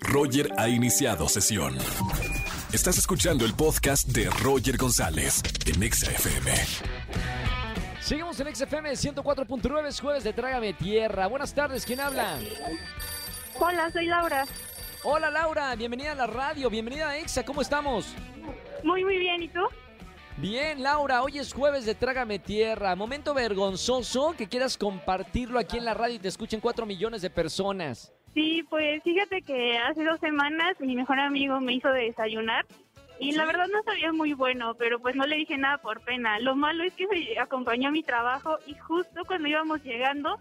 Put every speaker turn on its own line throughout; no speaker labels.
Roger ha iniciado sesión. Estás escuchando el podcast de Roger González en Exa FM.
Seguimos en XFM 104.9, es jueves de Trágame Tierra. Buenas tardes, ¿quién habla?
Hola, soy Laura.
Hola Laura, bienvenida a la radio, bienvenida a Exa, ¿cómo estamos?
Muy, muy bien, ¿y tú?
Bien, Laura, hoy es jueves de Trágame Tierra. Momento vergonzoso que quieras compartirlo aquí en la radio y te escuchen 4 millones de personas.
Sí, pues fíjate que hace dos semanas mi mejor amigo me hizo desayunar y la verdad no sabía muy bueno, pero pues no le dije nada por pena. Lo malo es que me acompañó a mi trabajo y justo cuando íbamos llegando,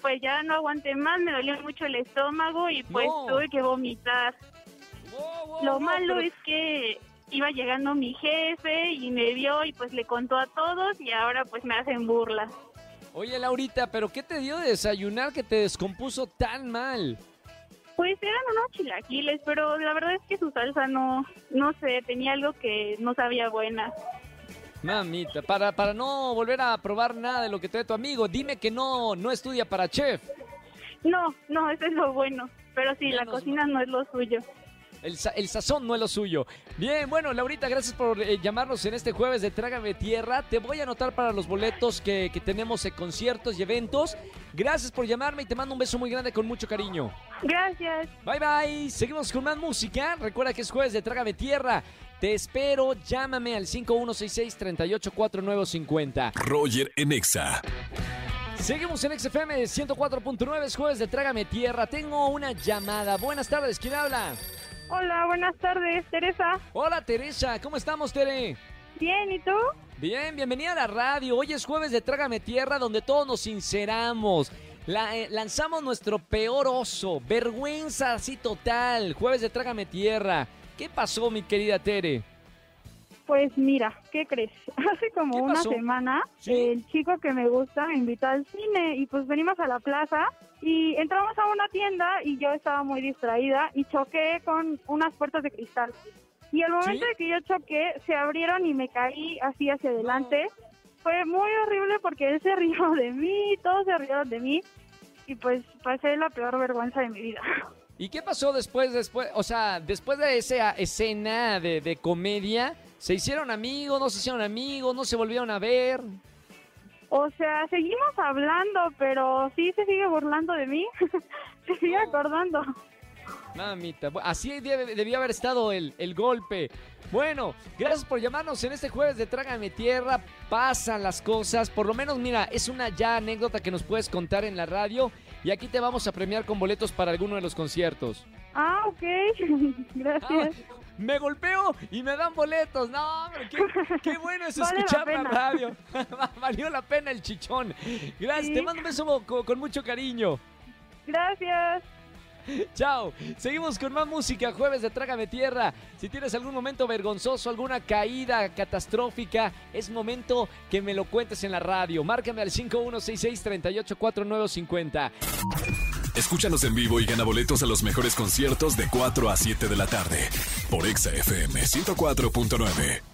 pues ya no aguanté más, me dolió mucho el estómago y pues
No.
tuve que vomitar.
Wow, wow,
Lo
wow,
malo
pero-
es que iba llegando mi jefe y me vio y pues le contó a todos y ahora pues me hacen burla.
Oye Laurita, ¿pero qué te dio de desayunar que te descompuso tan mal?
Pues eran unos chilaquiles, pero la verdad es que su salsa no, no sé, tenía algo que no sabía buena.
Mamita, para, para no volver a probar nada de lo que te tu amigo, dime que no, no estudia para chef.
No, no, eso es lo bueno. Pero sí, la cocina no es lo suyo.
El, sa- el sazón no es lo suyo. Bien, bueno, Laurita, gracias por eh, llamarnos en este jueves de Trágame Tierra. Te voy a anotar para los boletos que, que tenemos en conciertos y eventos. Gracias por llamarme y te mando un beso muy grande con mucho cariño.
Gracias.
Bye bye. Seguimos con más música. Recuerda que es jueves de Trágame Tierra. Te espero. Llámame al 5166-384950.
Roger en Exa.
Seguimos en XFM 104.9. Es jueves de Trágame Tierra. Tengo una llamada. Buenas tardes. ¿Quién habla?
Hola, buenas tardes, Teresa.
Hola Teresa. ¿Cómo estamos, Tere?
Bien, ¿y tú?
Bien, bienvenida a la radio. Hoy es jueves de Trágame Tierra donde todos nos sinceramos. La- eh, lanzamos nuestro peor oso. Vergüenza así total. Jueves de Trágame Tierra. ¿Qué pasó, mi querida Tere?
Pues mira, ¿qué crees? Hace como
¿Qué
una
pasó?
semana
¿Sí?
el chico que me gusta me invitó al cine y pues venimos a la plaza y entramos a una tienda y yo estaba muy distraída y choqué con unas puertas de cristal. Y al momento
¿Sí?
de que yo choqué, se abrieron y me caí así hacia adelante. Fue muy horrible porque él se rió de mí, todos se rieron de mí y pues pasé la peor vergüenza de mi vida.
¿Y qué pasó después, después, o sea, después de esa escena de, de comedia? ¿Se hicieron amigos, no se hicieron amigos, no se volvieron a ver?
O sea, seguimos hablando, pero sí se sigue burlando de mí. se sigue acordando.
Mamita, así debe- debió haber estado el, el golpe. Bueno, gracias por llamarnos en este jueves de Trágame Tierra. Pasan las cosas. Por lo menos, mira, es una ya anécdota que nos puedes contar en la radio. Y aquí te vamos a premiar con boletos para alguno de los conciertos.
Ah, ok. Gracias.
Ah, me golpeo y me dan boletos. No, hombre, qué, qué bueno es
Vale la
escuchar la,
pena.
radio. Valió la pena el chichón. Gracias,
Sí.
te mando un beso con, con mucho cariño.
Gracias.
Chao. Seguimos con más música. Jueves de Trágame Tierra. Si tienes algún momento vergonzoso, alguna caída catastrófica, es momento que me lo cuentes en la radio. Márcame al 5166-384950.
Escúchanos en vivo y gana boletos a los mejores conciertos de 4 a 7 de la tarde por Exa FM 104.9.